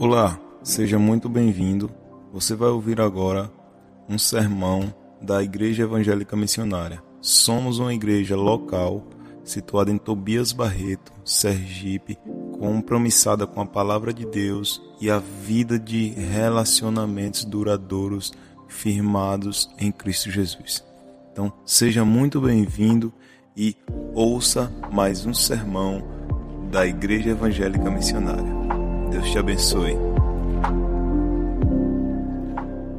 Olá, seja muito bem-vindo. Você vai ouvir agora um sermão da Igreja Evangélica Missionária. Somos uma igreja local situada em Tobias Barreto, Sergipe, compromissada com a palavra de Deus e a vida de relacionamentos duradouros firmados em Cristo Jesus. Então, seja muito bem-vindo e ouça mais um sermão da Igreja Evangélica Missionária. Deus te abençoe.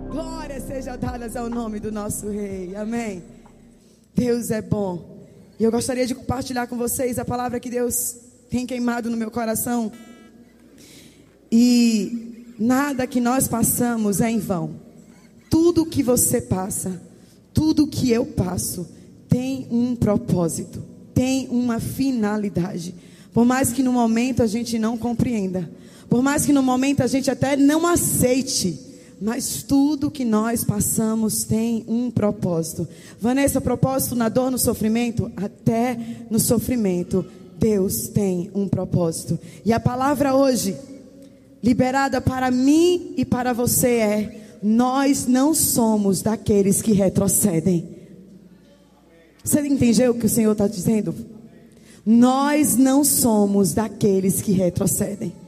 Glória seja dadas ao nome do nosso Rei. Amém. Deus é bom. E eu gostaria de compartilhar com vocês a palavra que Deus tem queimado no meu coração. E nada que nós passamos é em vão. Tudo que você passa, tudo que eu passo, tem um propósito, tem uma finalidade. Por mais que no momento a gente não compreenda, por mais que no momento a gente até não aceite, mas tudo que nós passamos tem um propósito. Vanessa, propósito na dor, no sofrimento? Até no sofrimento, Deus tem um propósito. E a palavra hoje, liberada para mim e para você, é: nós não somos daqueles que retrocedem. Você entendeu o que o Senhor está dizendo? Nós não somos daqueles que retrocedem.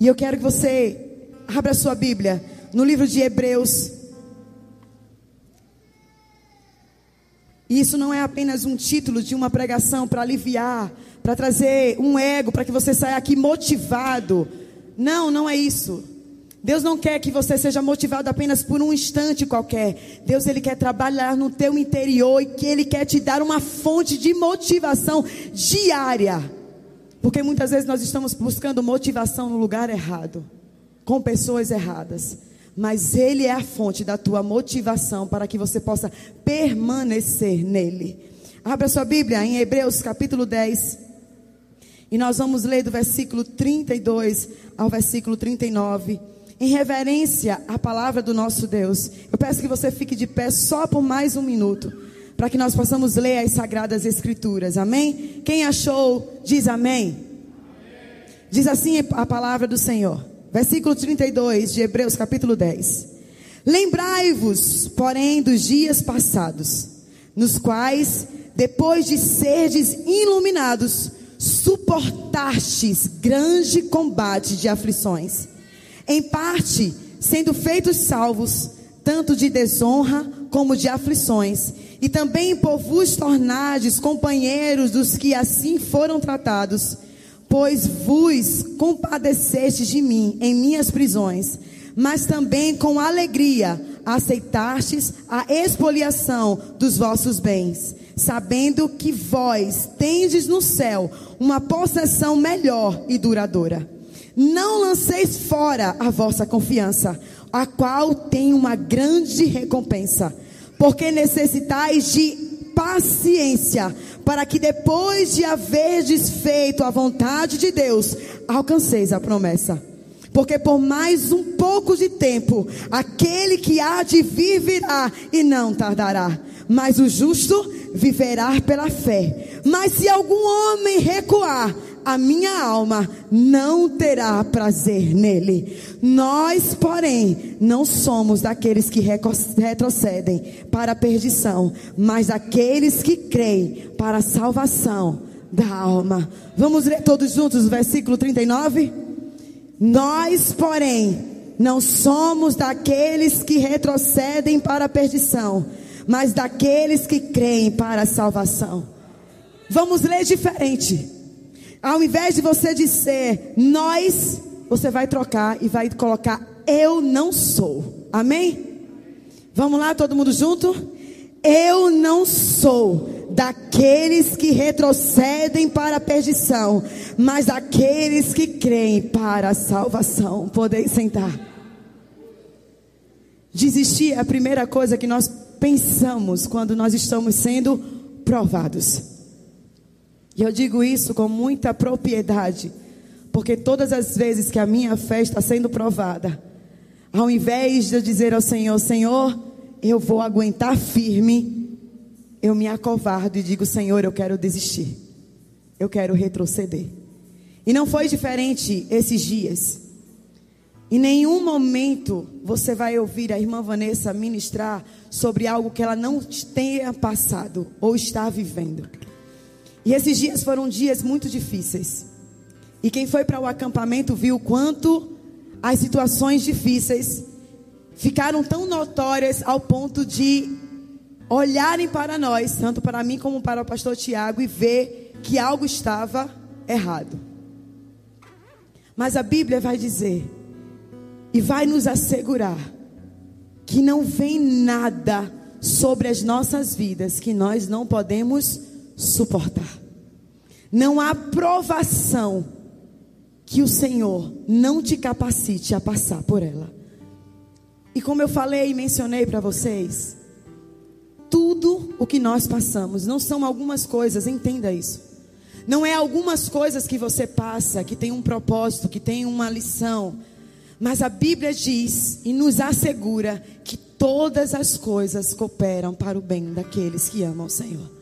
E eu quero que você abra sua Bíblia no livro de Hebreus. E isso não é apenas um título de uma pregação para aliviar, para trazer um ego, para que você saia aqui motivado. Não, não é isso. Deus não quer que você seja motivado apenas por um instante qualquer. Deus ele quer trabalhar no teu interior e que ele quer te dar uma fonte de motivação diária. Porque muitas vezes nós estamos buscando motivação no lugar errado, com pessoas erradas. Mas Ele é a fonte da tua motivação para que você possa permanecer nele. Abra sua Bíblia em Hebreus capítulo 10. E nós vamos ler do versículo 32 ao versículo 39. Em reverência à palavra do nosso Deus. Eu peço que você fique de pé só por mais um minuto para que nós possamos ler as sagradas escrituras. Amém? Quem achou, diz amém. amém. Diz assim a palavra do Senhor. Versículo 32 de Hebreus, capítulo 10. Lembrai-vos, porém, dos dias passados, nos quais, depois de serdes iluminados, suportastes grande combate de aflições, em parte sendo feitos salvos, tanto de desonra como de aflições, e também por vos tornardes companheiros dos que assim foram tratados, pois vos compadecestes de mim em minhas prisões, mas também com alegria aceitastes a expoliação dos vossos bens, sabendo que vós tendes no céu uma possessão melhor e duradoura. Não lanceis fora a vossa confiança, a qual tem uma grande recompensa porque necessitais de paciência, para que depois de haverdes feito a vontade de Deus, alcanceis a promessa. Porque por mais um pouco de tempo, aquele que há de vir virá e não tardará. Mas o justo viverá pela fé. Mas se algum homem recuar, a minha alma não terá prazer nele. Nós, porém, não somos daqueles que retrocedem para a perdição, mas daqueles que creem para a salvação da alma. Vamos ler todos juntos o versículo 39? Nós, porém, não somos daqueles que retrocedem para a perdição, mas daqueles que creem para a salvação. Vamos ler diferente. Ao invés de você dizer nós, você vai trocar e vai colocar eu não sou. Amém? Vamos lá, todo mundo junto? Eu não sou daqueles que retrocedem para a perdição, mas daqueles que creem para a salvação. Podem sentar. Desistir é a primeira coisa que nós pensamos quando nós estamos sendo provados. E eu digo isso com muita propriedade, porque todas as vezes que a minha fé está sendo provada, ao invés de eu dizer ao Senhor, Senhor, eu vou aguentar firme, eu me acovardo e digo, Senhor, eu quero desistir, eu quero retroceder. E não foi diferente esses dias. Em nenhum momento você vai ouvir a irmã Vanessa ministrar sobre algo que ela não tenha passado ou está vivendo. E esses dias foram dias muito difíceis. E quem foi para o acampamento viu quanto as situações difíceis ficaram tão notórias ao ponto de olharem para nós, tanto para mim como para o pastor Tiago, e ver que algo estava errado. Mas a Bíblia vai dizer e vai nos assegurar que não vem nada sobre as nossas vidas que nós não podemos suportar. Não há provação que o Senhor não te capacite a passar por ela. E como eu falei e mencionei para vocês, tudo o que nós passamos não são algumas coisas, entenda isso. Não é algumas coisas que você passa que tem um propósito, que tem uma lição. Mas a Bíblia diz e nos assegura que todas as coisas cooperam para o bem daqueles que amam o Senhor.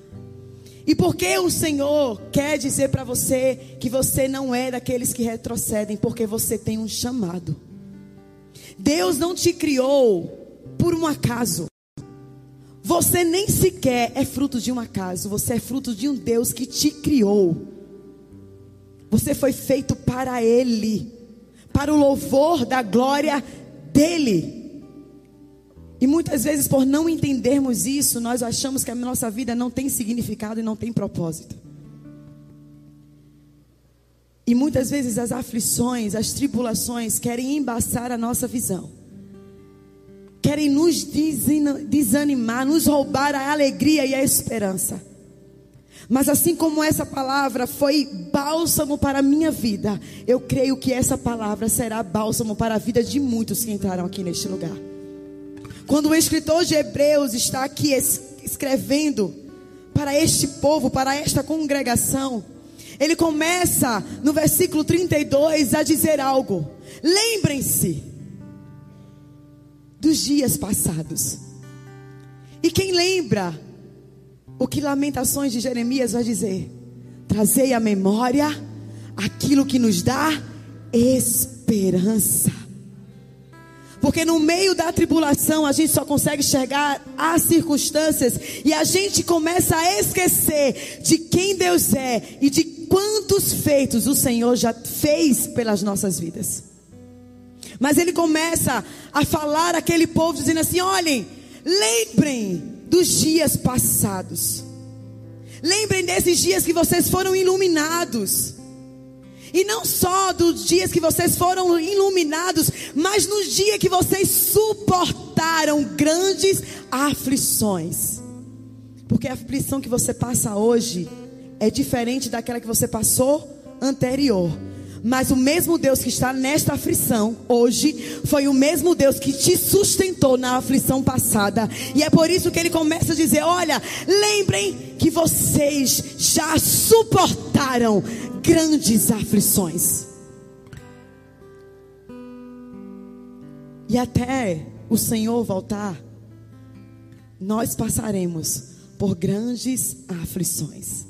E porque o Senhor quer dizer para você que você não é daqueles que retrocedem, porque você tem um chamado. Deus não te criou por um acaso. Você nem sequer é fruto de um acaso, você é fruto de um Deus que te criou. Você foi feito para Ele, para o louvor da glória dEle. E muitas vezes, por não entendermos isso, nós achamos que a nossa vida não tem significado e não tem propósito. E muitas vezes as aflições, as tribulações querem embaçar a nossa visão. Querem nos desanimar, nos roubar a alegria e a esperança. Mas assim como essa palavra foi bálsamo para a minha vida, eu creio que essa palavra será bálsamo para a vida de muitos que entraram aqui neste lugar. Quando o escritor de Hebreus está aqui escrevendo para este povo, para esta congregação, ele começa no versículo 32 a dizer algo. Lembrem-se dos dias passados. E quem lembra o que Lamentações de Jeremias vai dizer? Trazei à memória aquilo que nos dá esperança. Porque no meio da tribulação a gente só consegue enxergar as circunstâncias e a gente começa a esquecer de quem Deus é e de quantos feitos o Senhor já fez pelas nossas vidas. Mas ele começa a falar aquele povo dizendo assim: olhem, lembrem dos dias passados. Lembrem desses dias que vocês foram iluminados. E não só dos dias que vocês foram iluminados, mas nos dias que vocês suportaram grandes aflições. Porque a aflição que você passa hoje é diferente daquela que você passou anterior. Mas o mesmo Deus que está nesta aflição hoje foi o mesmo Deus que te sustentou na aflição passada. E é por isso que ele começa a dizer: Olha, lembrem que vocês já suportaram grandes aflições. E até o Senhor voltar, nós passaremos por grandes aflições.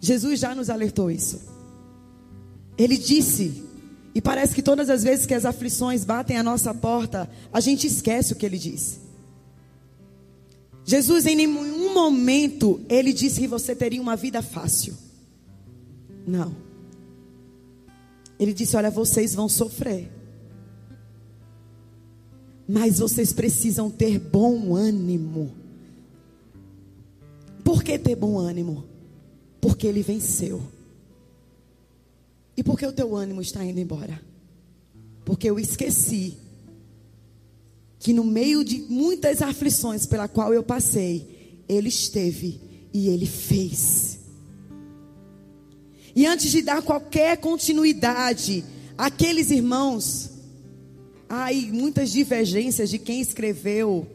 Jesus já nos alertou isso. Ele disse, e parece que todas as vezes que as aflições batem à nossa porta, a gente esquece o que ele disse. Jesus em nenhum momento ele disse que você teria uma vida fácil. Não. Ele disse: "Olha, vocês vão sofrer. Mas vocês precisam ter bom ânimo. Por que ter bom ânimo? Porque ele venceu. E por que o teu ânimo está indo embora? Porque eu esqueci que no meio de muitas aflições pela qual eu passei, ele esteve e ele fez. E antes de dar qualquer continuidade àqueles irmãos, há aí muitas divergências de quem escreveu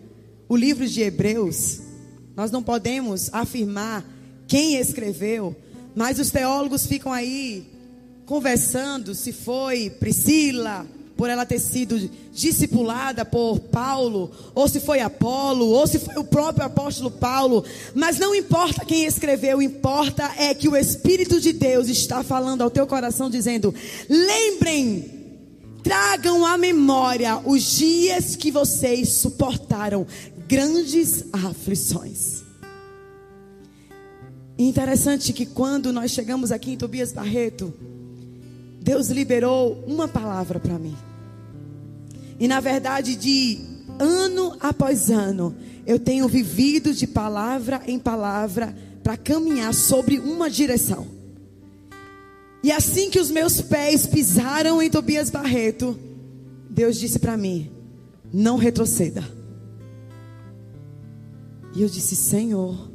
o livro de Hebreus. Nós não podemos afirmar quem escreveu, mas os teólogos ficam aí conversando se foi Priscila, por ela ter sido discipulada por Paulo, ou se foi Apolo, ou se foi o próprio apóstolo Paulo, mas não importa quem escreveu, importa é que o Espírito de Deus está falando ao teu coração, dizendo: lembrem tragam à memória os dias que vocês suportaram grandes aflições. Interessante que quando nós chegamos aqui em Tobias Barreto, Deus liberou uma palavra para mim. E na verdade, de ano após ano, eu tenho vivido de palavra em palavra para caminhar sobre uma direção. E assim que os meus pés pisaram em Tobias Barreto, Deus disse para mim: não retroceda. E eu disse: Senhor,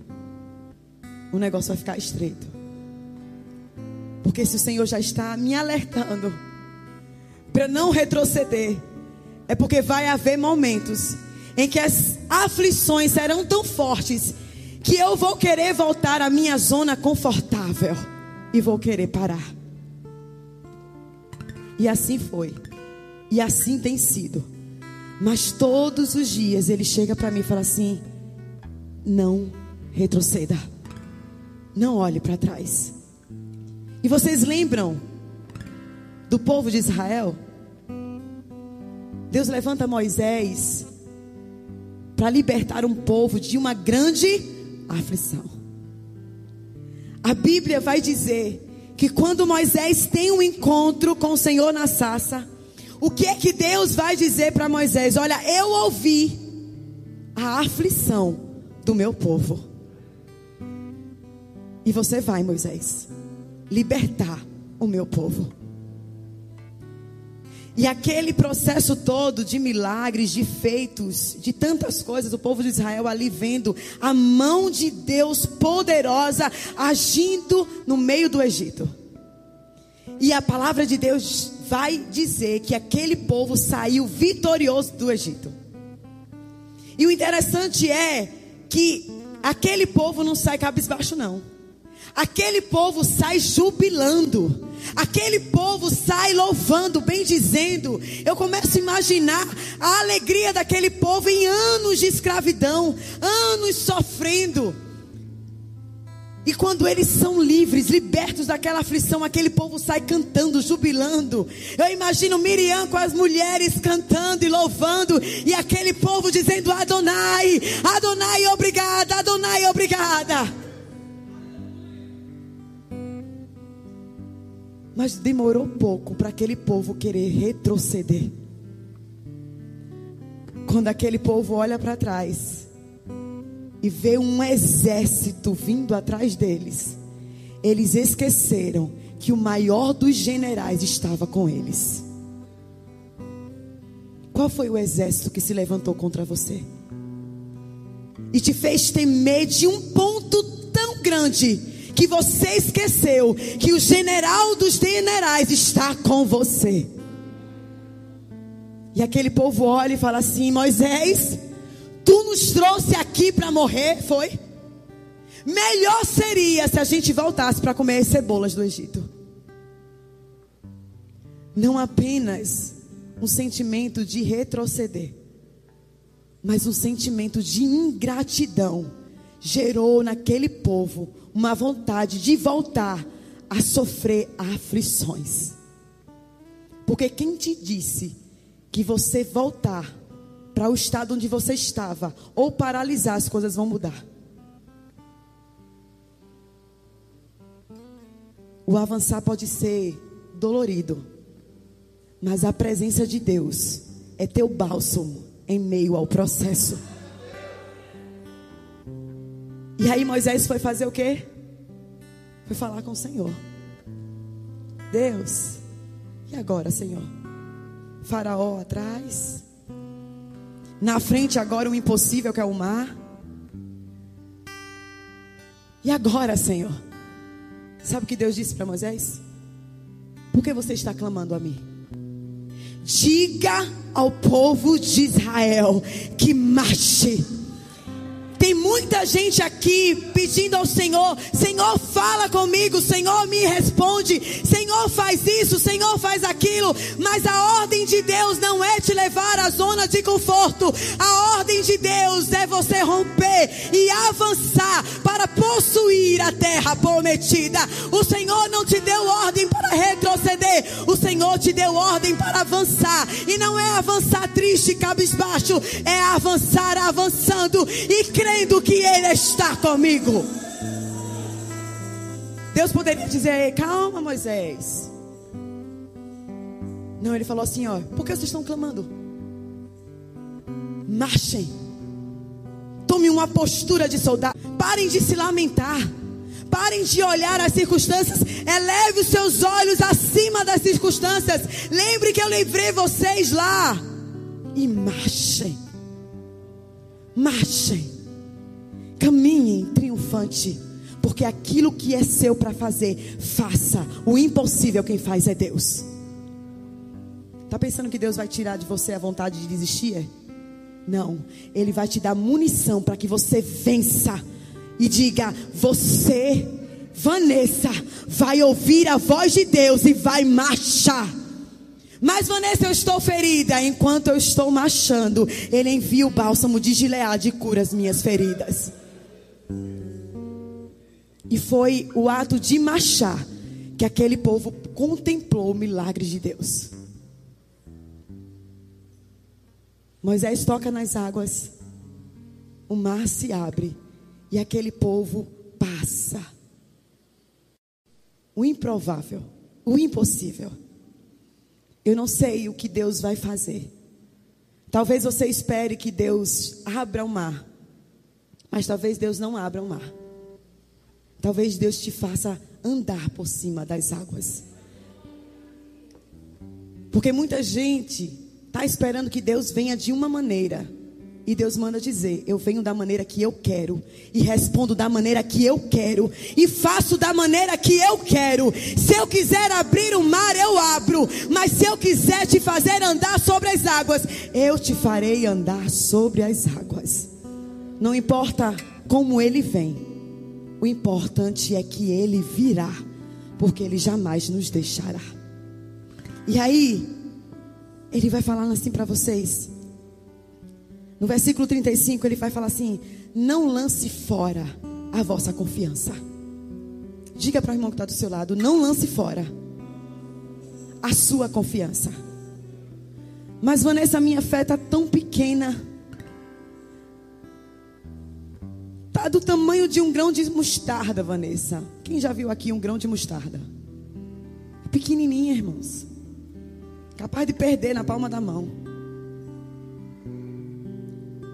o negócio vai ficar estreito. Porque se o Senhor já está me alertando para não retroceder, é porque vai haver momentos em que as aflições serão tão fortes que eu vou querer voltar à minha zona confortável e vou querer parar. E assim foi. E assim tem sido. Mas todos os dias ele chega para mim e fala assim: não retroceda. Não olhe para trás. E vocês lembram do povo de Israel? Deus levanta Moisés para libertar um povo de uma grande aflição. A Bíblia vai dizer que quando Moisés tem um encontro com o Senhor na sarça, o que é que Deus vai dizer para Moisés? Olha, eu ouvi a aflição do meu povo. E você vai, Moisés, libertar o meu povo. E aquele processo todo de milagres, de feitos, de tantas coisas, o povo de Israel ali vendo a mão de Deus poderosa agindo no meio do Egito. E a palavra de Deus vai dizer que aquele povo saiu vitorioso do Egito. E o interessante é que aquele povo não sai cabisbaixo, não. Aquele povo sai jubilando. Aquele povo sai louvando, bem dizendo. Eu começo a imaginar a alegria daquele povo em anos de escravidão, anos sofrendo. E quando eles são livres, libertos daquela aflição, aquele povo sai cantando, jubilando. Eu imagino Miriam com as mulheres cantando e louvando, e aquele povo dizendo: Adonai, Adonai, obrigada, Adonai, obrigada. Mas demorou pouco para aquele povo querer retroceder. Quando aquele povo olha para trás e vê um exército vindo atrás deles, eles esqueceram que o maior dos generais estava com eles. Qual foi o exército que se levantou contra você? E te fez temer de um ponto tão grande que você esqueceu que o general dos generais está com você. E aquele povo olha e fala assim: Moisés, tu nos trouxe aqui para morrer, foi? Melhor seria se a gente voltasse para comer as cebolas do Egito. Não apenas um sentimento de retroceder, mas um sentimento de ingratidão gerou naquele povo uma vontade de voltar a sofrer aflições. Porque quem te disse que você voltar para o estado onde você estava ou paralisar as coisas vão mudar? O avançar pode ser dolorido, mas a presença de Deus é teu bálsamo em meio ao processo. E aí Moisés foi fazer o quê? Foi falar com o Senhor. Deus, e agora, Senhor? Faraó atrás. Na frente agora o impossível que é o mar. E agora, Senhor? Sabe o que Deus disse para Moisés? Por que você está clamando a mim? Diga ao povo de Israel que marche tem muita gente aqui pedindo ao Senhor: Senhor, fala comigo, Senhor, me responde, Senhor, faz isso, Senhor, faz aquilo. Mas a ordem de Deus não é te levar à zona de conforto, a ordem de Deus é você romper e avançar para possuir a terra prometida. O Senhor não te deu ordem para retroceder, o Senhor te deu ordem para avançar. E não é avançar triste, cabisbaixo, é avançar avançando e crendo que Ele está comigo. Deus poderia dizer: calma, Moisés. Não, ele falou assim: ó, por que vocês estão clamando? Marchem. Tome uma postura de soldado. Parem de se lamentar. Parem de olhar as circunstâncias. Eleve os seus olhos acima das circunstâncias. Lembre que eu livrei vocês lá. E marchem. Marchem. Caminhem triunfante. Porque aquilo que é seu para fazer, faça. O impossível quem faz é Deus. Está pensando que Deus vai tirar de você a vontade de desistir? Não. Ele vai te dar munição para que você vença. E diga: Você, Vanessa, vai ouvir a voz de Deus e vai marchar. Mas Vanessa, eu estou ferida. Enquanto eu estou marchando, Ele envia o bálsamo de Gileade e cura as minhas feridas. E foi o ato de marchar que aquele povo contemplou o milagre de Deus. Moisés toca nas águas, o mar se abre e aquele povo passa. O improvável, o impossível. Eu não sei o que Deus vai fazer. Talvez você espere que Deus abra o mar, mas talvez Deus não abra o mar. Talvez Deus te faça andar por cima das águas. Porque muita gente está esperando que Deus venha de uma maneira. E Deus manda dizer: Eu venho da maneira que eu quero, e respondo da maneira que eu quero, e faço da maneira que eu quero. Se eu quiser abrir o mar, eu abro, mas se eu quiser te fazer andar sobre as águas, eu te farei andar sobre as águas. Não importa como ele vem, o importante é que ele virá, porque ele jamais nos deixará. E aí, ele vai falar assim para vocês. No versículo 35, ele vai falar assim: Não lance fora a vossa confiança. Diga para o irmão que está do seu lado: Não lance fora a sua confiança. Mas, Vanessa, minha fé está tão pequena. Está do tamanho de um grão de mostarda, Vanessa. Quem já viu aqui um grão de mostarda? Pequenininha, irmãos. Capaz de perder na palma da mão.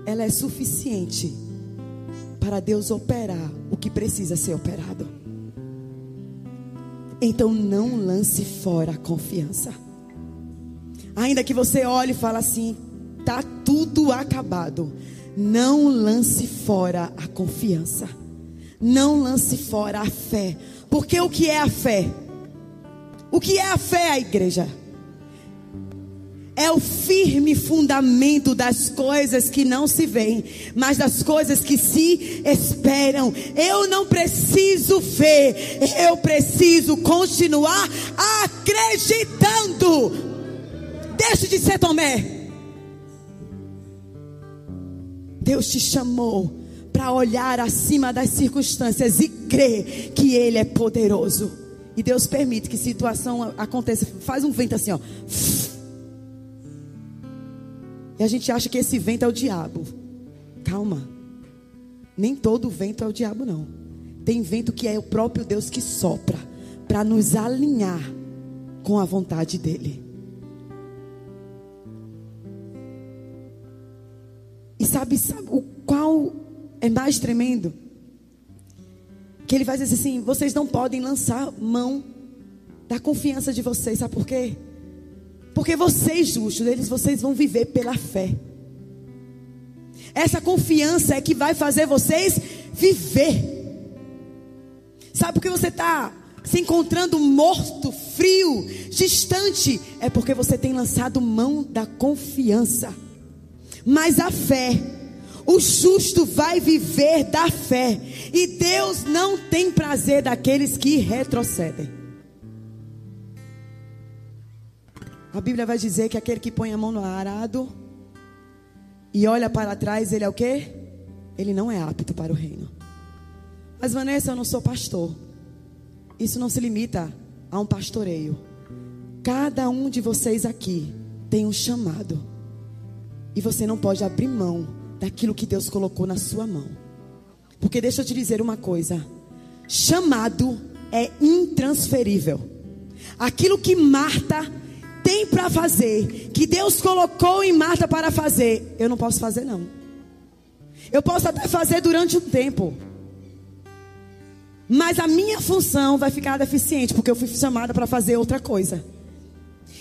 Ela é suficiente para Deus operar o que precisa ser operado. Então não lance fora a confiança. Ainda que você olhe e fale assim, tá tudo acabado. Não lance fora a confiança. Não lance fora a fé. Porque o que é a fé? O que é a fé, a igreja? é o firme fundamento das coisas que não se veem, mas das coisas que se esperam. Eu não preciso ver, eu preciso continuar acreditando. Deixe de ser Tomé. Deus te chamou para olhar acima das circunstâncias e crer que Ele é poderoso. E Deus permite que situação aconteça. Faz um vento assim, ó. E a gente acha que esse vento é o diabo. Calma. Nem todo vento é o diabo, não. Tem vento que é o próprio Deus que sopra para nos alinhar com a vontade dEle. E sabe, sabe o qual é mais tremendo? Que ele vai dizer assim: vocês não podem lançar mão da confiança de vocês, sabe por quê? Porque vocês, justos, eles vocês vão viver pela fé. Essa confiança é que vai fazer vocês viver. Sabe por que você está se encontrando morto, frio, distante? É porque você tem lançado mão da confiança. Mas a fé, o justo vai viver da fé. E Deus não tem prazer daqueles que retrocedem. A Bíblia vai dizer que aquele que põe a mão no arado e olha para trás, ele é o quê? Ele não é apto para o reino. Mas Vanessa, eu não sou pastor. Isso não se limita a um pastoreio. Cada um de vocês aqui tem um chamado. E você não pode abrir mão daquilo que Deus colocou na sua mão. Porque deixa eu te dizer uma coisa: chamado é intransferível. Aquilo que Marta tem para fazer, que Deus colocou em Marta para fazer, eu não posso fazer não. Eu posso até fazer durante um tempo. Mas a minha função vai ficar deficiente, porque eu fui chamada para fazer outra coisa.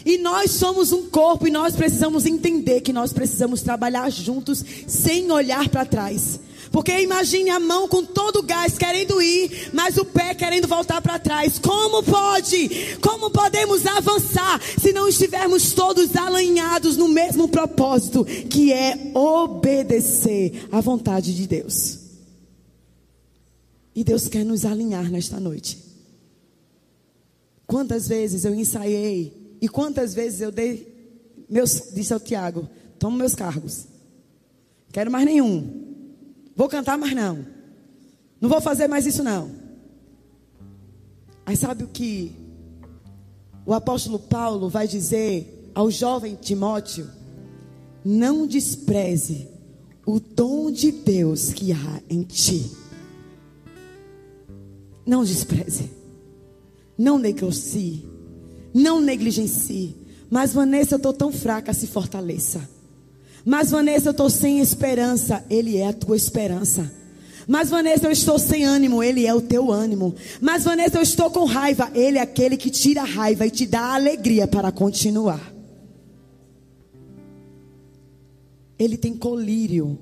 E nós somos um corpo e nós precisamos entender que nós precisamos trabalhar juntos sem olhar para trás. Porque imagine a mão com todo o gás querendo ir, mas o pé querendo voltar para trás. Como pode? Como podemos avançar se não estivermos todos alinhados no mesmo propósito, que é obedecer à vontade de Deus? E Deus quer nos alinhar nesta noite. Quantas vezes eu ensaiei e quantas vezes eu dei meus, disse ao Tiago, tomo meus cargos. Quero mais nenhum. Vou cantar, mas não. Não vou fazer mais isso, não. Aí sabe o que o apóstolo Paulo vai dizer ao jovem Timóteo? Não despreze o dom de Deus que há em ti. Não despreze. Não negocie. Não negligencie. Mas Vanessa, eu estou tão fraca, se fortaleça. Mas Vanessa, eu estou sem esperança. Ele é a tua esperança. Mas Vanessa, eu estou sem ânimo. Ele é o teu ânimo. Mas Vanessa, eu estou com raiva. Ele é aquele que tira a raiva e te dá alegria para continuar. Ele tem colírio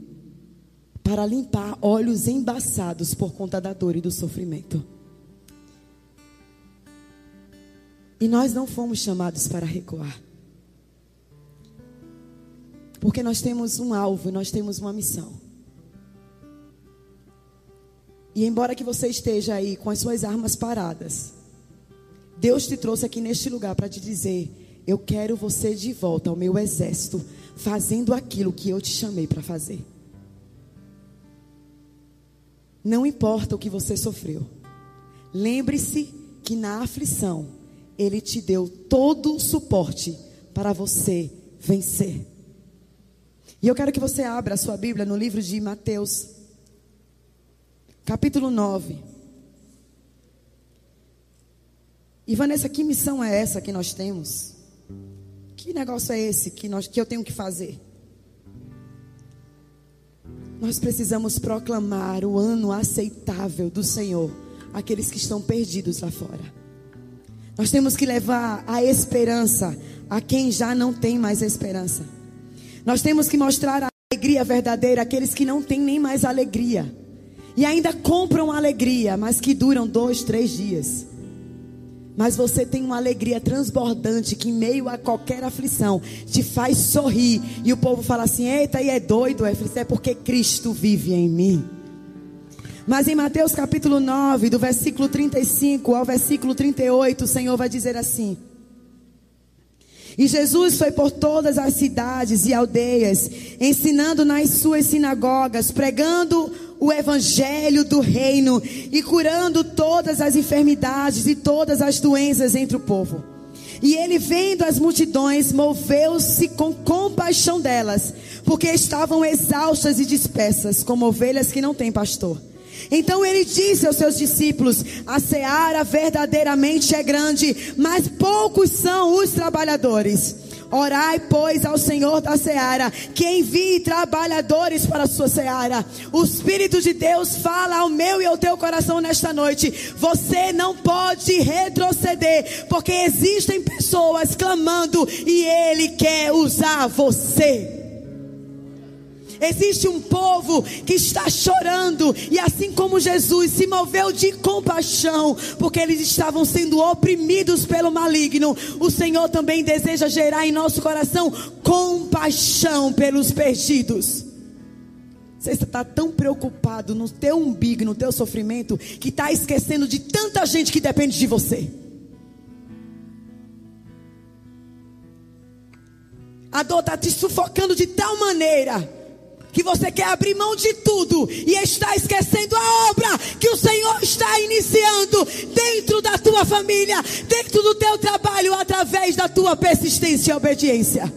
para limpar olhos embaçados por conta da dor e do sofrimento. E nós não fomos chamados para recuar. Porque nós temos um alvo, nós temos uma missão. E embora que você esteja aí com as suas armas paradas, Deus te trouxe aqui neste lugar para te dizer: eu quero você de volta ao meu exército, fazendo aquilo que eu te chamei para fazer. Não importa o que você sofreu. Lembre-se que na aflição ele te deu todo o suporte para você vencer. E eu quero que você abra a sua Bíblia no livro de Mateus, capítulo 9. E Vanessa, que missão é essa que nós temos? Que negócio é esse que, nós, que eu tenho que fazer? Nós precisamos proclamar o ano aceitável do Senhor àqueles que estão perdidos lá fora. Nós temos que levar a esperança a quem já não tem mais esperança. Nós temos que mostrar a alegria verdadeira àqueles que não têm nem mais alegria. E ainda compram alegria, mas que duram dois, três dias. Mas você tem uma alegria transbordante que, em meio a qualquer aflição, te faz sorrir. E o povo fala assim: Eita, e é doido? É, é porque Cristo vive em mim. Mas em Mateus capítulo 9, do versículo 35 ao versículo 38, o Senhor vai dizer assim: e Jesus foi por todas as cidades e aldeias, ensinando nas suas sinagogas, pregando o evangelho do reino e curando todas as enfermidades e todas as doenças entre o povo. E ele, vendo as multidões, moveu-se com compaixão delas, porque estavam exaustas e dispersas, como ovelhas que não têm pastor. Então ele disse aos seus discípulos: A seara verdadeiramente é grande, mas poucos são os trabalhadores. Orai, pois, ao Senhor da seara, que envie trabalhadores para a sua seara. O Espírito de Deus fala ao meu e ao teu coração nesta noite. Você não pode retroceder, porque existem pessoas clamando e Ele quer usar você. Existe um povo que está chorando, e assim como Jesus se moveu de compaixão, porque eles estavam sendo oprimidos pelo maligno, o Senhor também deseja gerar em nosso coração compaixão pelos perdidos. Você está tão preocupado no teu umbigo, no teu sofrimento, que está esquecendo de tanta gente que depende de você. A dor está te sufocando de tal maneira que você quer abrir mão de tudo e está esquecendo a obra que o Senhor está iniciando dentro da tua família, dentro do teu trabalho, através da tua persistência e obediência.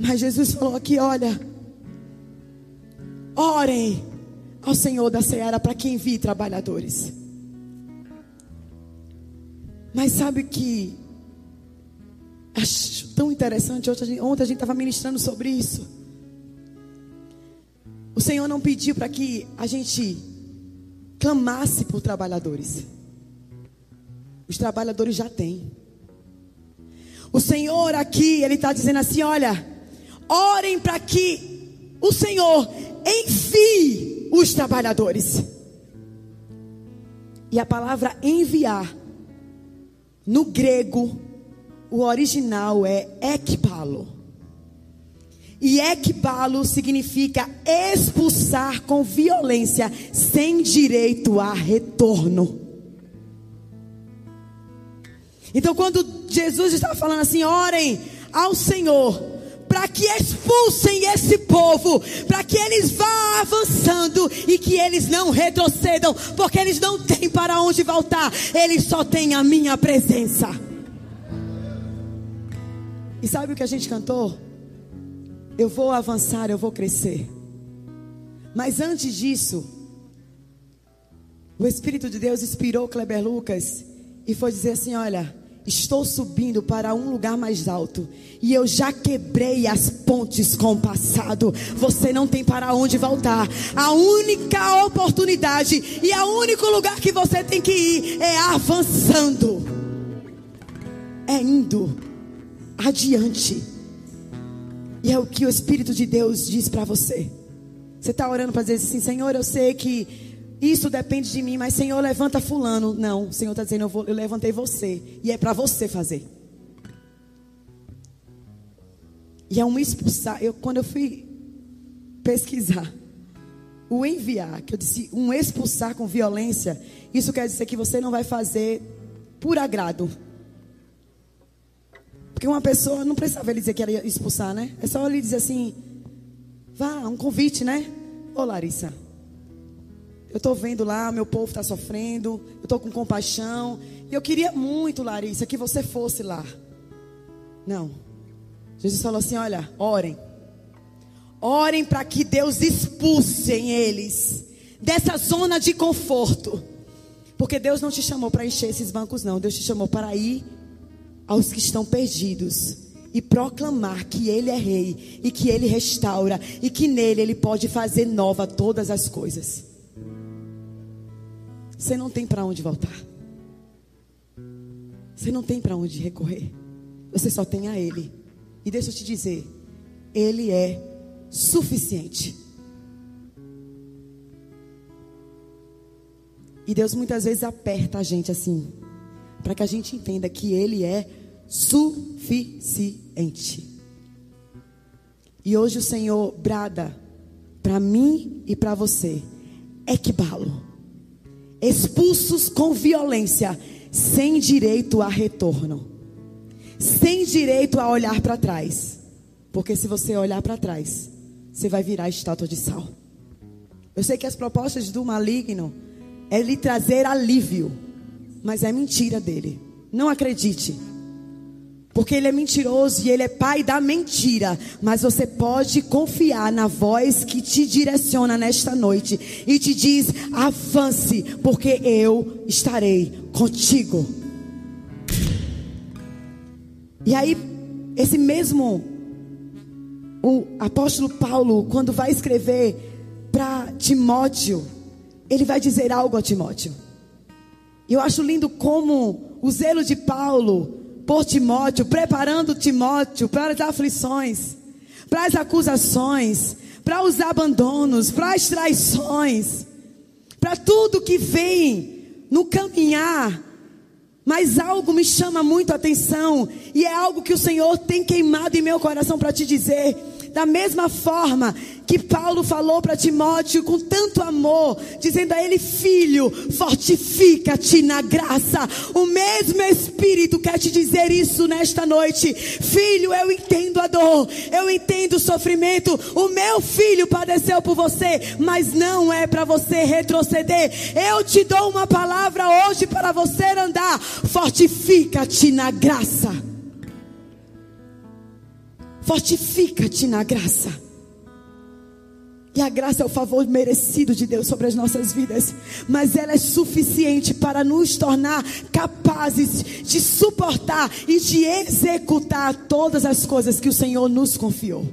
Mas Jesus falou aqui: olha, orem ao Senhor da Seara para que envie trabalhadores. Mas sabe que acho tão interessante? Ontem a gente estava ministrando sobre isso. O Senhor não pediu para que a gente clamasse por trabalhadores. Os trabalhadores já têm. O Senhor aqui, Ele está dizendo assim: olha, orem para que o Senhor envie os trabalhadores. E a palavra enviar, no grego, o original é ekbalo. E ekbalo significa expulsar com violência, sem direito a retorno. Então, quando Jesus estava falando assim, orem ao Senhor, para que expulsem esse povo, para que eles vá avançando e que eles não retrocedam, porque eles não têm para onde voltar, eles só têm a minha presença. E sabe o que a gente cantou? Eu vou avançar, eu vou crescer. Mas antes disso, o Espírito de Deus inspirou Kleber Lucas e foi dizer assim: Olha, estou subindo para um lugar mais alto e eu já quebrei as pontes com o passado. Você não tem para onde voltar. A única oportunidade e o único lugar que você tem que ir é avançando, é indo adiante. E é o que o Espírito de Deus diz para você. Você está orando para dizer assim, Senhor, eu sei que isso depende de mim, mas Senhor, levanta fulano. Não, o Senhor está dizendo, eu, vou, eu levantei você. E é para você fazer. E é um expulsar. Eu, quando eu fui pesquisar o enviar, que eu disse um expulsar com violência, isso quer dizer que você não vai fazer por agrado. Porque uma pessoa não precisava ele dizer que ia expulsar, né? É só ele dizer assim: vá, um convite, né? Ô Larissa, eu estou vendo lá, meu povo está sofrendo, eu estou com compaixão. E eu queria muito, Larissa, que você fosse lá. Não. Jesus falou assim: olha, orem. Orem para que Deus expulse eles dessa zona de conforto. Porque Deus não te chamou para encher esses bancos, não. Deus te chamou para ir aos que estão perdidos e proclamar que Ele é Rei e que Ele restaura e que nele Ele pode fazer nova todas as coisas. Você não tem para onde voltar. Você não tem para onde recorrer. Você só tem a Ele. E deixa eu te dizer, Ele é suficiente. E Deus muitas vezes aperta a gente assim, para que a gente entenda que Ele é suficiente. E hoje o Senhor brada para mim e para você: equibalo, expulsos com violência, sem direito a retorno, sem direito a olhar para trás, porque se você olhar para trás, você vai virar estátua de sal. Eu sei que as propostas do maligno é lhe trazer alívio, mas é mentira dele. Não acredite. Porque ele é mentiroso e ele é pai da mentira. Mas você pode confiar na voz que te direciona nesta noite e te diz: avance, porque eu estarei contigo. E aí, esse mesmo, o apóstolo Paulo, quando vai escrever para Timóteo, ele vai dizer algo a Timóteo. Eu acho lindo como o zelo de Paulo por Timóteo, preparando Timóteo para as aflições, para as acusações, para os abandonos, para as traições, para tudo que vem no caminhar. Mas algo me chama muito a atenção, e é algo que o Senhor tem queimado em meu coração para te dizer. Da mesma forma que Paulo falou para Timóteo com tanto amor, dizendo a ele: Filho, fortifica-te na graça. O mesmo Espírito quer te dizer isso nesta noite. Filho, eu entendo a dor, eu entendo o sofrimento. O meu filho padeceu por você, mas não é para você retroceder. Eu te dou uma palavra hoje para você andar. Fortifica-te na graça. Fortifica-te na graça. E a graça é o favor merecido de Deus sobre as nossas vidas, mas ela é suficiente para nos tornar capazes de suportar e de executar todas as coisas que o Senhor nos confiou.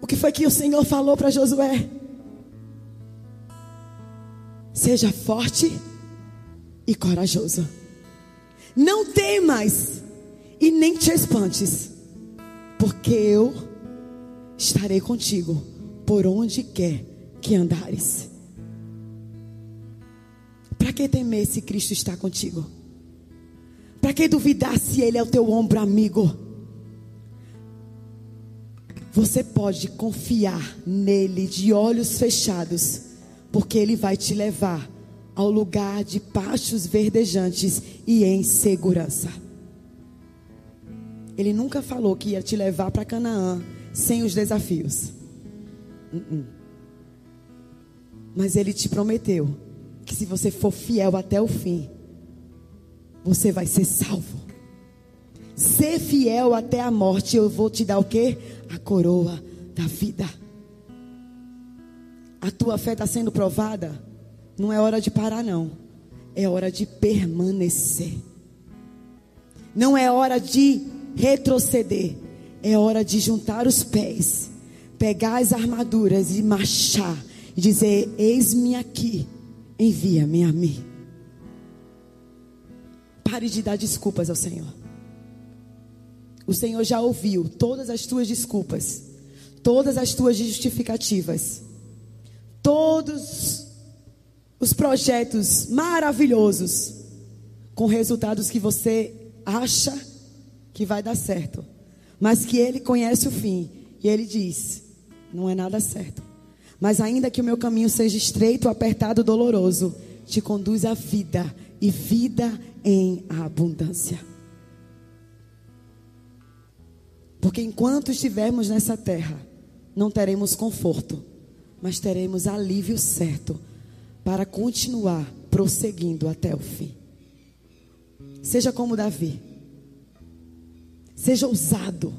O que foi que o Senhor falou para Josué? Seja forte e corajoso. Não temas e nem te espantes, porque eu estarei contigo por onde quer que andares. Para que temer se Cristo está contigo? Para que duvidar se Ele é o teu ombro amigo? Você pode confiar nele de olhos fechados, porque Ele vai te levar ao lugar de pastos verdejantes e em segurança. Ele nunca falou que ia te levar para Canaã sem os desafios. Uh -uh. Mas Ele te prometeu que se você for fiel até o fim, você vai ser salvo. Ser fiel até a morte, eu vou te dar o que? A coroa da vida. A tua fé está sendo provada. Não é hora de parar, não. É hora de permanecer. Não é hora de retroceder. É hora de juntar os pés, pegar as armaduras e marchar e dizer: Eis-me aqui, envia-me a mim. Pare de dar desculpas ao Senhor. O Senhor já ouviu todas as tuas desculpas, todas as tuas justificativas, todos os projetos maravilhosos, com resultados que você acha que vai dar certo, mas que Ele conhece o fim e Ele diz: não é nada certo. Mas ainda que o meu caminho seja estreito, apertado, doloroso, te conduz à vida e vida em abundância. Porque enquanto estivermos nessa terra, não teremos conforto, mas teremos alívio certo para continuar prosseguindo até o fim. Seja como Davi. Seja ousado.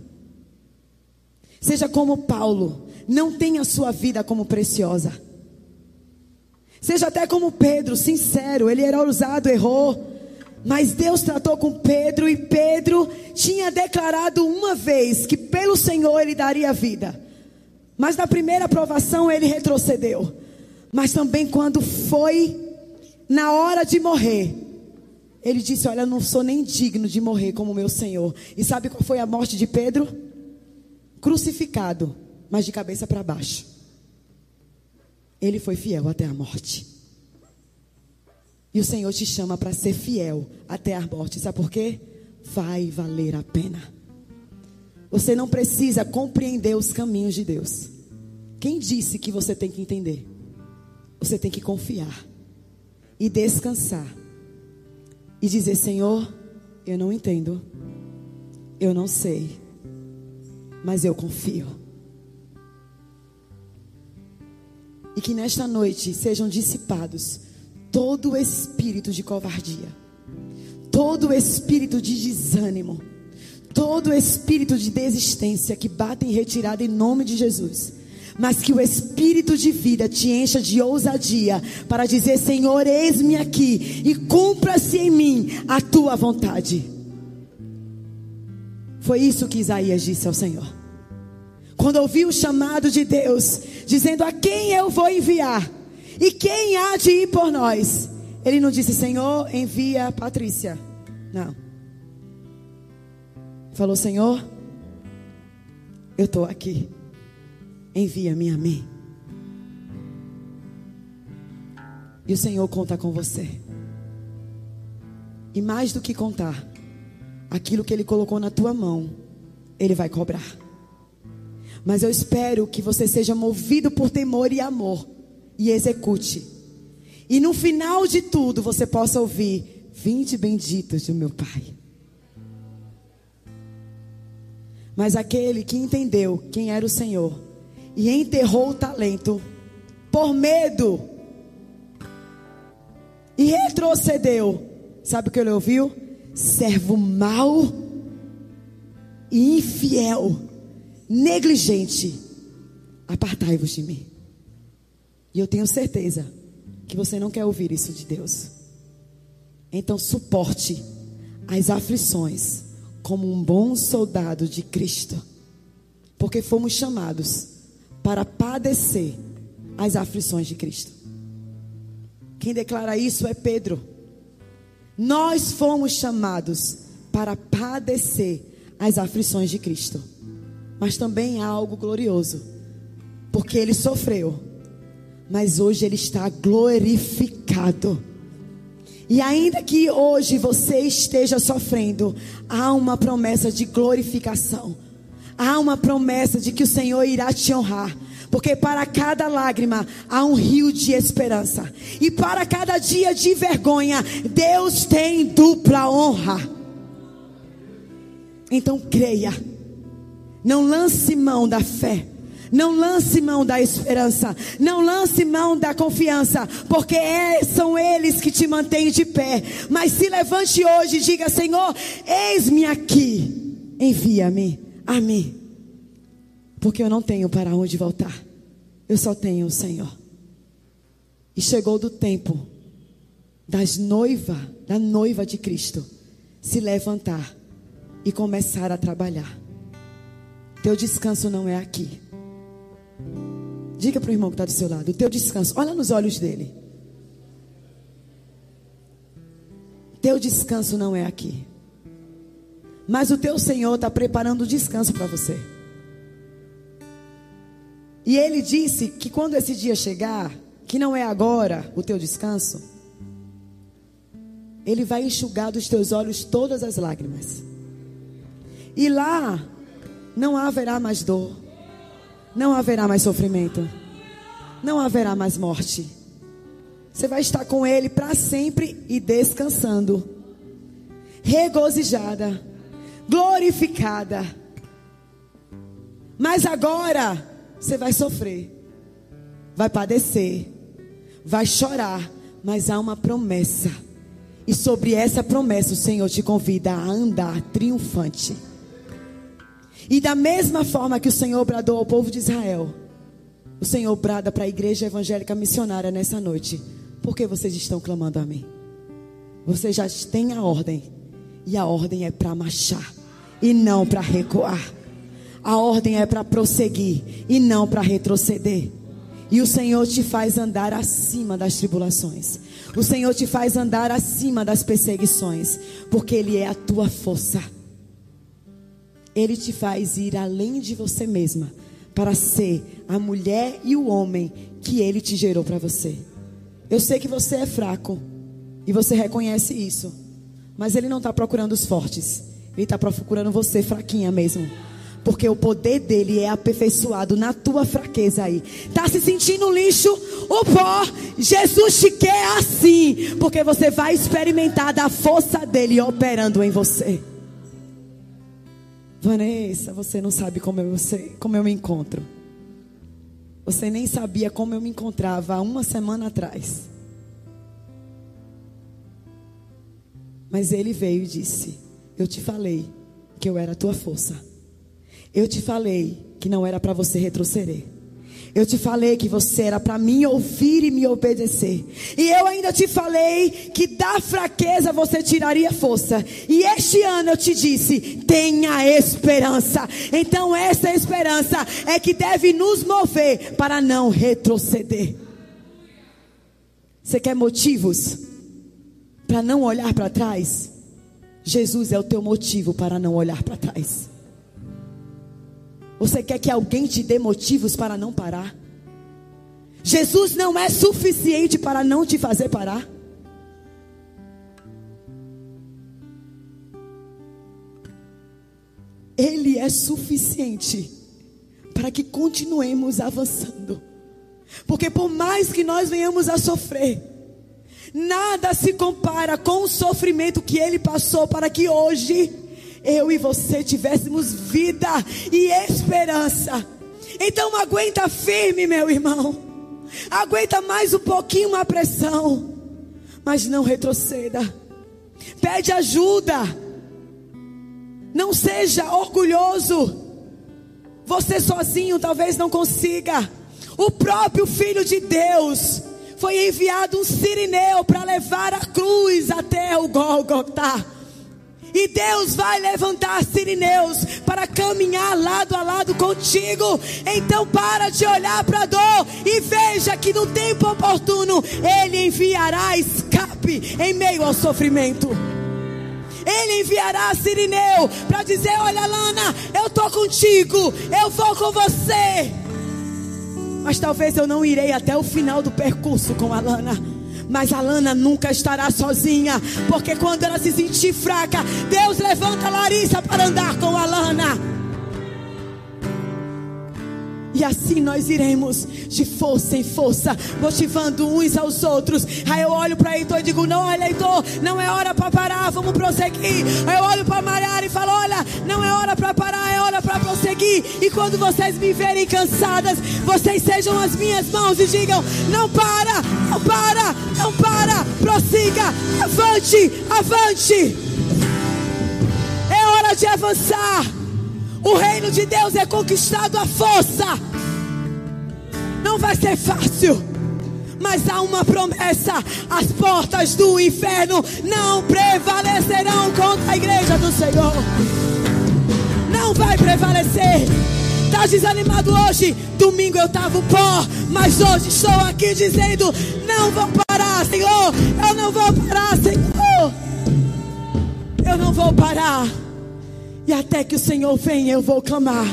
Seja como Paulo. Não tenha sua vida como preciosa. Seja até como Pedro, sincero. Ele era ousado, errou. Mas Deus tratou com Pedro e Pedro tinha declarado uma vez que pelo Senhor ele daria vida. Mas na primeira aprovação ele retrocedeu. Mas também quando foi na hora de morrer, ele disse: Olha, não sou nem digno de morrer como meu Senhor. E sabe qual foi a morte de Pedro? Crucificado, mas de cabeça para baixo. Ele foi fiel até a morte. E o Senhor te chama para ser fiel até a morte. Sabe por quê? Vai valer a pena. Você não precisa compreender os caminhos de Deus. Quem disse que você tem que entender? Você tem que confiar e descansar e dizer: Senhor, eu não entendo, eu não sei, mas eu confio. E que nesta noite sejam dissipados todo o espírito de covardia, todo o espírito de desânimo, todo o espírito de desistência que bate em retirada em nome de Jesus mas que o espírito de vida te encha de ousadia para dizer: Senhor, eis-me aqui e cumpra-se em mim a tua vontade. Foi isso que Isaías disse ao Senhor. Quando ouviu o chamado de Deus, dizendo: A quem eu vou enviar? E quem há de ir por nós? Ele não disse: Senhor, envia a Patrícia. Não. Falou: Senhor, eu estou aqui envia-me a mim. E o Senhor conta com você. E mais do que contar, aquilo que Ele colocou na tua mão Ele vai cobrar. Mas eu espero que você seja movido por temor e amor e execute. E no final de tudo você possa ouvir: Vinde benditos do meu Pai. Mas aquele que entendeu quem era o Senhor e enterrou o talento por medo e retrocedeu, sabe o que ele ouviu? Servo mau e infiel, negligente, apartai-vos de mim. E eu tenho certeza que você não quer ouvir isso de Deus. Então suporte as aflições como um bom soldado de Cristo, porque fomos chamados para padecer as aflições de Cristo. Quem declara isso é Pedro. Nós fomos chamados para padecer as aflições de Cristo, mas também há algo glorioso, porque ele sofreu, mas hoje ele está glorificado. E ainda que hoje você esteja sofrendo, há uma promessa de glorificação. Há uma promessa de que o Senhor irá te honrar. Porque para cada lágrima há um rio de esperança. E para cada dia de vergonha, Deus tem dupla honra. Então creia. Não lance mão da fé. Não lance mão da esperança. Não lance mão da confiança. Porque é, são eles que te mantêm de pé. Mas se levante hoje e diga: Senhor, eis-me aqui. Envia-me a mim. Porque eu não tenho para onde voltar. Eu só tenho o Senhor. E chegou do tempo das noiva, da noiva de Cristo, se levantar e começar a trabalhar. Teu descanso não é aqui. Diga para o irmão que está do seu lado: teu descanso, olha nos olhos dele. Teu descanso não é aqui. Mas o teu Senhor está preparando o descanso para você. E ele disse que quando esse dia chegar, que não é agora o teu descanso, ele vai enxugar dos teus olhos todas as lágrimas. E lá não haverá mais dor, não haverá mais sofrimento. Não haverá mais morte. Você vai estar com Ele para sempre e descansando, regozijada, glorificada. Mas agora você vai sofrer, vai padecer, vai chorar, mas há uma promessa. E sobre essa promessa o Senhor te convida a andar triunfante. E da mesma forma que o Senhor bradou ao povo de Israel, o Senhor brada para a igreja evangélica missionária nessa noite. Por que vocês estão clamando a mim? Vocês já têm a ordem. E a ordem é para marchar e não para recuar. A ordem é para prosseguir e não para retroceder. E o Senhor te faz andar acima das tribulações. O Senhor te faz andar acima das perseguições, porque Ele é a tua força. Ele te faz ir além de você mesma para ser a mulher e o homem que Ele te gerou para você. Eu sei que você é fraco e você reconhece isso, mas Ele não está procurando os fortes, Ele está procurando você fraquinha mesmo. Porque o poder dele é aperfeiçoado na tua fraqueza aí. Tá se sentindo lixo? O pó, Jesus te quer assim, porque você vai experimentar da força dele operando em você. Vanessa, você não sabe como eu, você, como eu me encontro. Você nem sabia como eu me encontrava há uma semana atrás. Mas ele veio e disse: Eu te falei que eu era a tua força. Eu te falei que não era para você retroceder. Eu te falei que você era para mim ouvir e me obedecer. E eu ainda te falei que da fraqueza você tiraria força. E este ano eu te disse: tenha esperança. Então, essa esperança é que deve nos mover para não retroceder. Você quer motivos para não olhar para trás? Jesus é o teu motivo para não olhar para trás. Você quer que alguém te dê motivos para não parar? Jesus não é suficiente para não te fazer parar. Ele é suficiente para que continuemos avançando. Porque por mais que nós venhamos a sofrer, nada se compara com o sofrimento que ele passou para que hoje eu e você tivéssemos vida e esperança. Então aguenta firme, meu irmão. Aguenta mais um pouquinho uma pressão, mas não retroceda. Pede ajuda. Não seja orgulhoso. Você sozinho talvez não consiga. O próprio Filho de Deus foi enviado um sirineu para levar a cruz até o Gólgota. E Deus vai levantar sirineus para caminhar lado a lado contigo. Então para de olhar para a dor e veja que no tempo oportuno Ele enviará escape em meio ao sofrimento. Ele enviará Sirineu para dizer: Olha, Lana, eu estou contigo, eu vou com você. Mas talvez eu não irei até o final do percurso com a Lana. Mas a Lana nunca estará sozinha. Porque quando ela se sentir fraca, Deus levanta a Larissa para andar com a Lana. E assim nós iremos de força em força, motivando uns aos outros. Aí eu olho para Heitor e digo: Não, olha, Heitor, não é hora para parar, vamos prosseguir. Aí eu olho para Mariara e falo: Olha, não é hora para parar, é hora para prosseguir. E quando vocês me verem cansadas, vocês sejam as minhas mãos e digam: Não para, não para, não para, prossiga, avante, avante. É hora de avançar. O reino de Deus é conquistado à força. Não vai ser fácil. Mas há uma promessa: as portas do inferno não prevalecerão contra a igreja do Senhor. Não vai prevalecer. Está desanimado hoje? Domingo eu estava pó, mas hoje estou aqui dizendo: não vou parar, Senhor. Eu não vou parar, Senhor. Eu não vou parar. E até que o Senhor venha, eu vou clamar.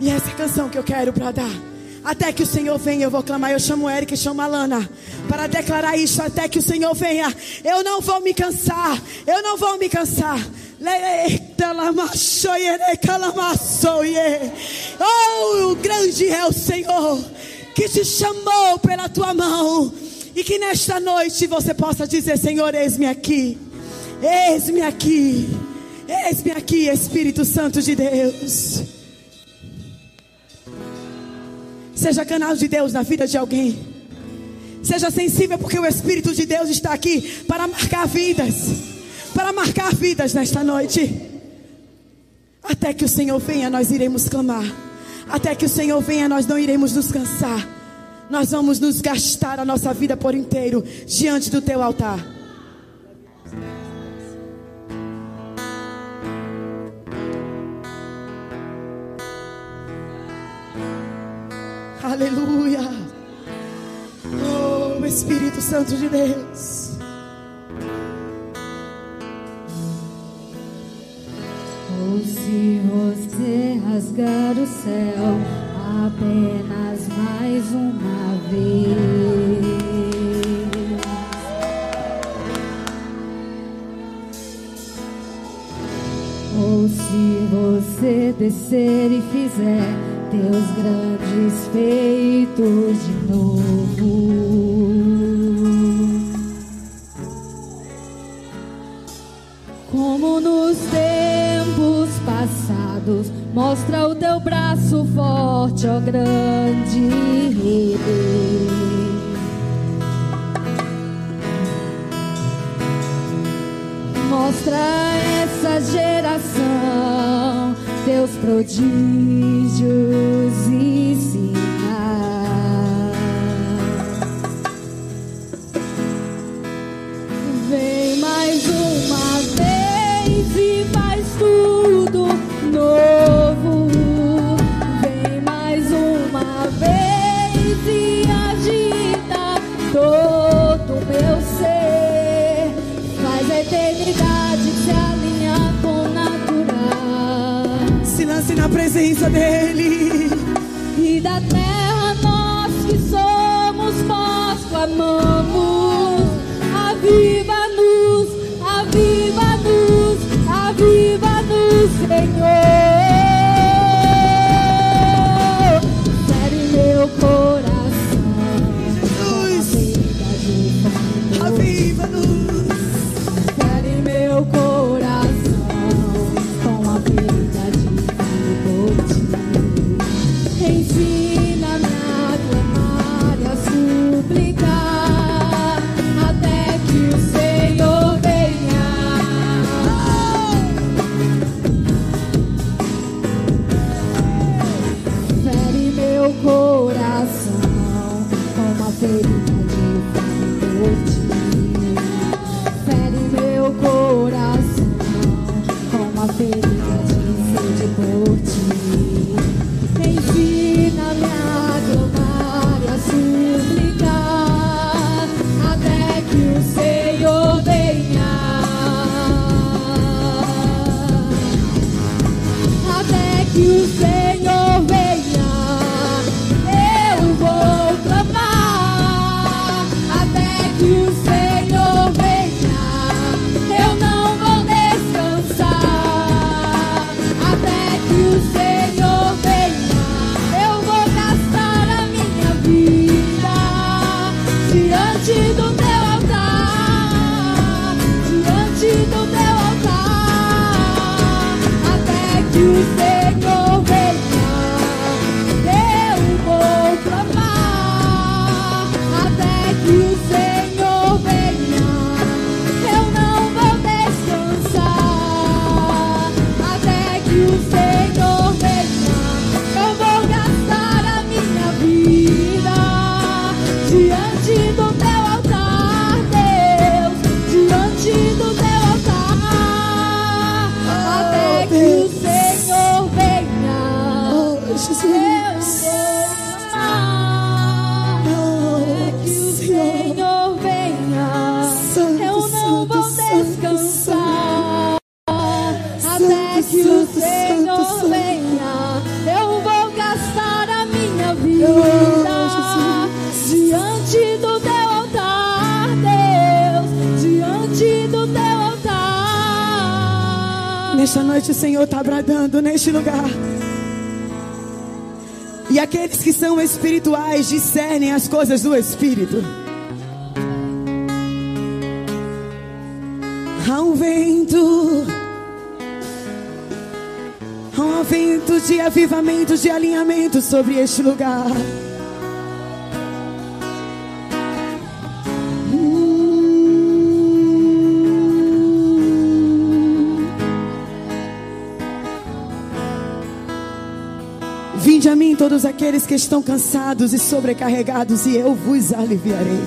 E essa é a canção que eu quero para dar. Até que o Senhor venha, eu vou clamar. Eu chamo Eric e chamo a Lana para declarar isso. Até que o Senhor venha, eu não vou me cansar. Eu não vou me cansar. Oh, grande é o Senhor que te chamou pela tua mão. E que nesta noite você possa dizer: Senhor, eis-me aqui. Eis-me aqui. Eis-me aqui, Espírito Santo de Deus. Seja canal de Deus na vida de alguém. Seja sensível, porque o Espírito de Deus está aqui para marcar vidas. Para marcar vidas nesta noite. Até que o Senhor venha, nós iremos clamar. Até que o Senhor venha, nós não iremos nos cansar. Nós vamos nos gastar a nossa vida por inteiro diante do teu altar. Aleluia. Oh, Espírito Santo de Deus. Ou se você rasgar o céu apenas mais uma vez. Ou se você descer e fizer teus grandes feitos de novo. Como nos tempos passados, mostra o teu braço forte, ó grande rei. Mostra teus prodígios e dEle. E da terra nós que somos nós clamamos, aviva-nos, aviva-nos, aviva-nos, Senhor. Fere meu coração, Jesus, aviva-nos. Noite o Senhor está bradando neste lugar. E aqueles que são espirituais discernem as coisas do Espírito. Há um vento, há um vento de avivamento, de alinhamento sobre este lugar. Todos aqueles que estão cansados e sobrecarregados, e eu vos aliviarei.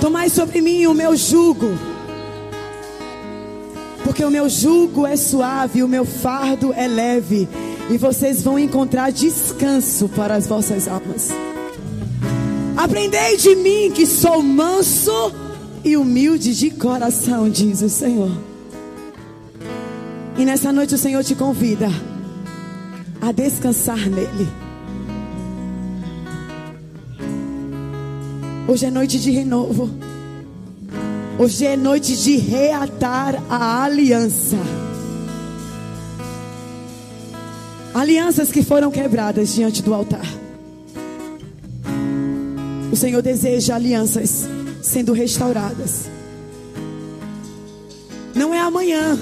Tomai sobre mim o meu jugo, porque o meu jugo é suave, o meu fardo é leve, e vocês vão encontrar descanso para as vossas almas. Aprendei de mim que sou manso e humilde de coração, diz o Senhor. E nessa noite o Senhor te convida a descansar nele. Hoje é noite de renovo. Hoje é noite de reatar a aliança. Alianças que foram quebradas diante do altar. O Senhor deseja alianças sendo restauradas. Não é amanhã.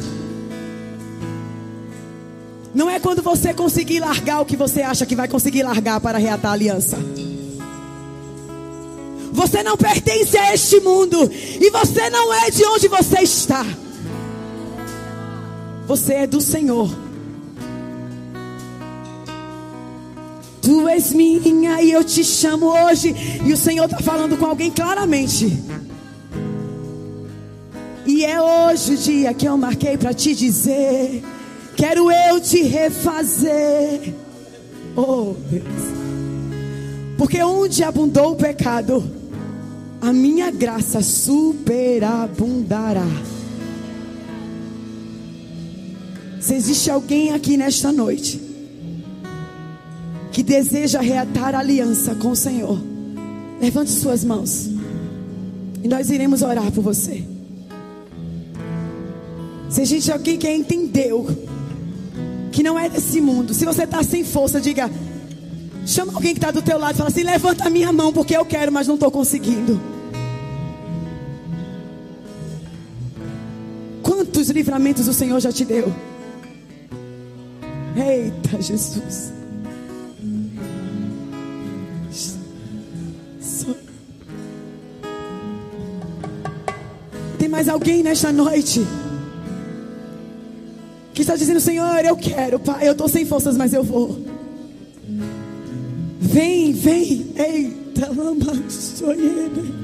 Não é quando você conseguir largar o que você acha que vai conseguir largar para reatar a aliança. Você não pertence a este mundo. E você não é de onde você está. Você é do Senhor. Tu és minha e eu te chamo hoje. E o Senhor está falando com alguém claramente. E é hoje o dia que eu marquei para te dizer. Quero eu te refazer. Oh, Deus. Porque onde abundou o pecado, a minha graça superabundará. Se existe alguém aqui nesta noite que deseja reatar aliança com o Senhor, levante suas mãos e nós iremos orar por você. Se existe alguém que entendeu que não é desse mundo, se você está sem força, diga. Chama alguém que está do teu lado e fala assim: levanta a minha mão porque eu quero, mas não estou conseguindo. Quantos livramentos o Senhor já te deu? Eita Jesus. Tem mais alguém nesta noite que está dizendo: Senhor, eu quero, Pai, eu estou sem forças, mas eu vou. Vem, vem. Eita, lama, sonhei.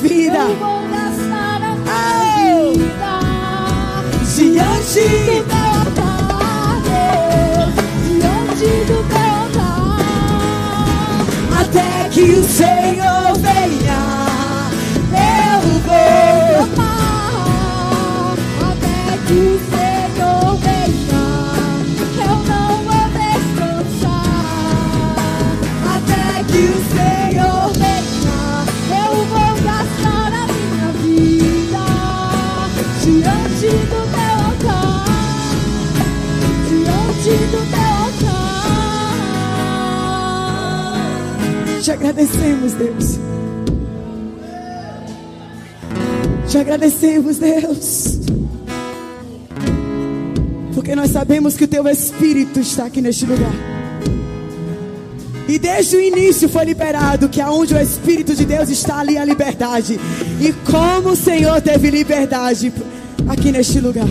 Vida Oh! diante. do teu altar, Deus, diante do teu altar. Até que o Senhor Te agradecemos, Deus. Te agradecemos, Deus. Porque nós sabemos que o Teu Espírito está aqui neste lugar. E desde o início foi liberado que aonde o Espírito de Deus está ali a liberdade. E como o Senhor teve liberdade aqui neste lugar.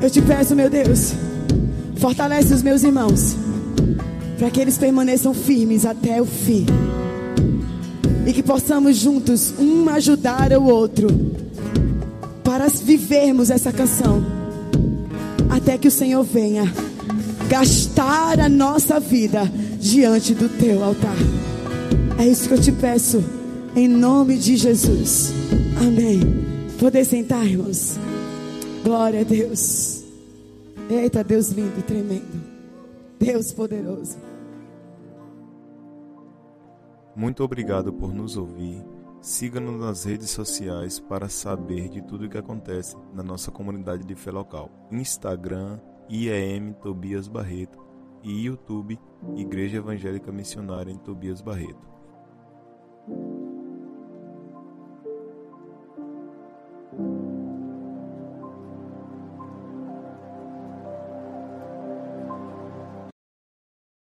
Eu te peço, meu Deus, fortalece os meus irmãos, para que eles permaneçam firmes até o fim. E que possamos juntos, um ajudar o outro, para vivermos essa canção, até que o Senhor venha gastar a nossa vida diante do teu altar. É isso que eu te peço, em nome de Jesus. Amém. Poder sentar, irmãos. Glória a Deus. Eita, Deus lindo e tremendo. Deus poderoso. Muito obrigado por nos ouvir. Siga-nos nas redes sociais para saber de tudo o que acontece na nossa comunidade de fé local. Instagram, IEM Tobias Barreto e YouTube Igreja Evangélica Missionária em Tobias Barreto.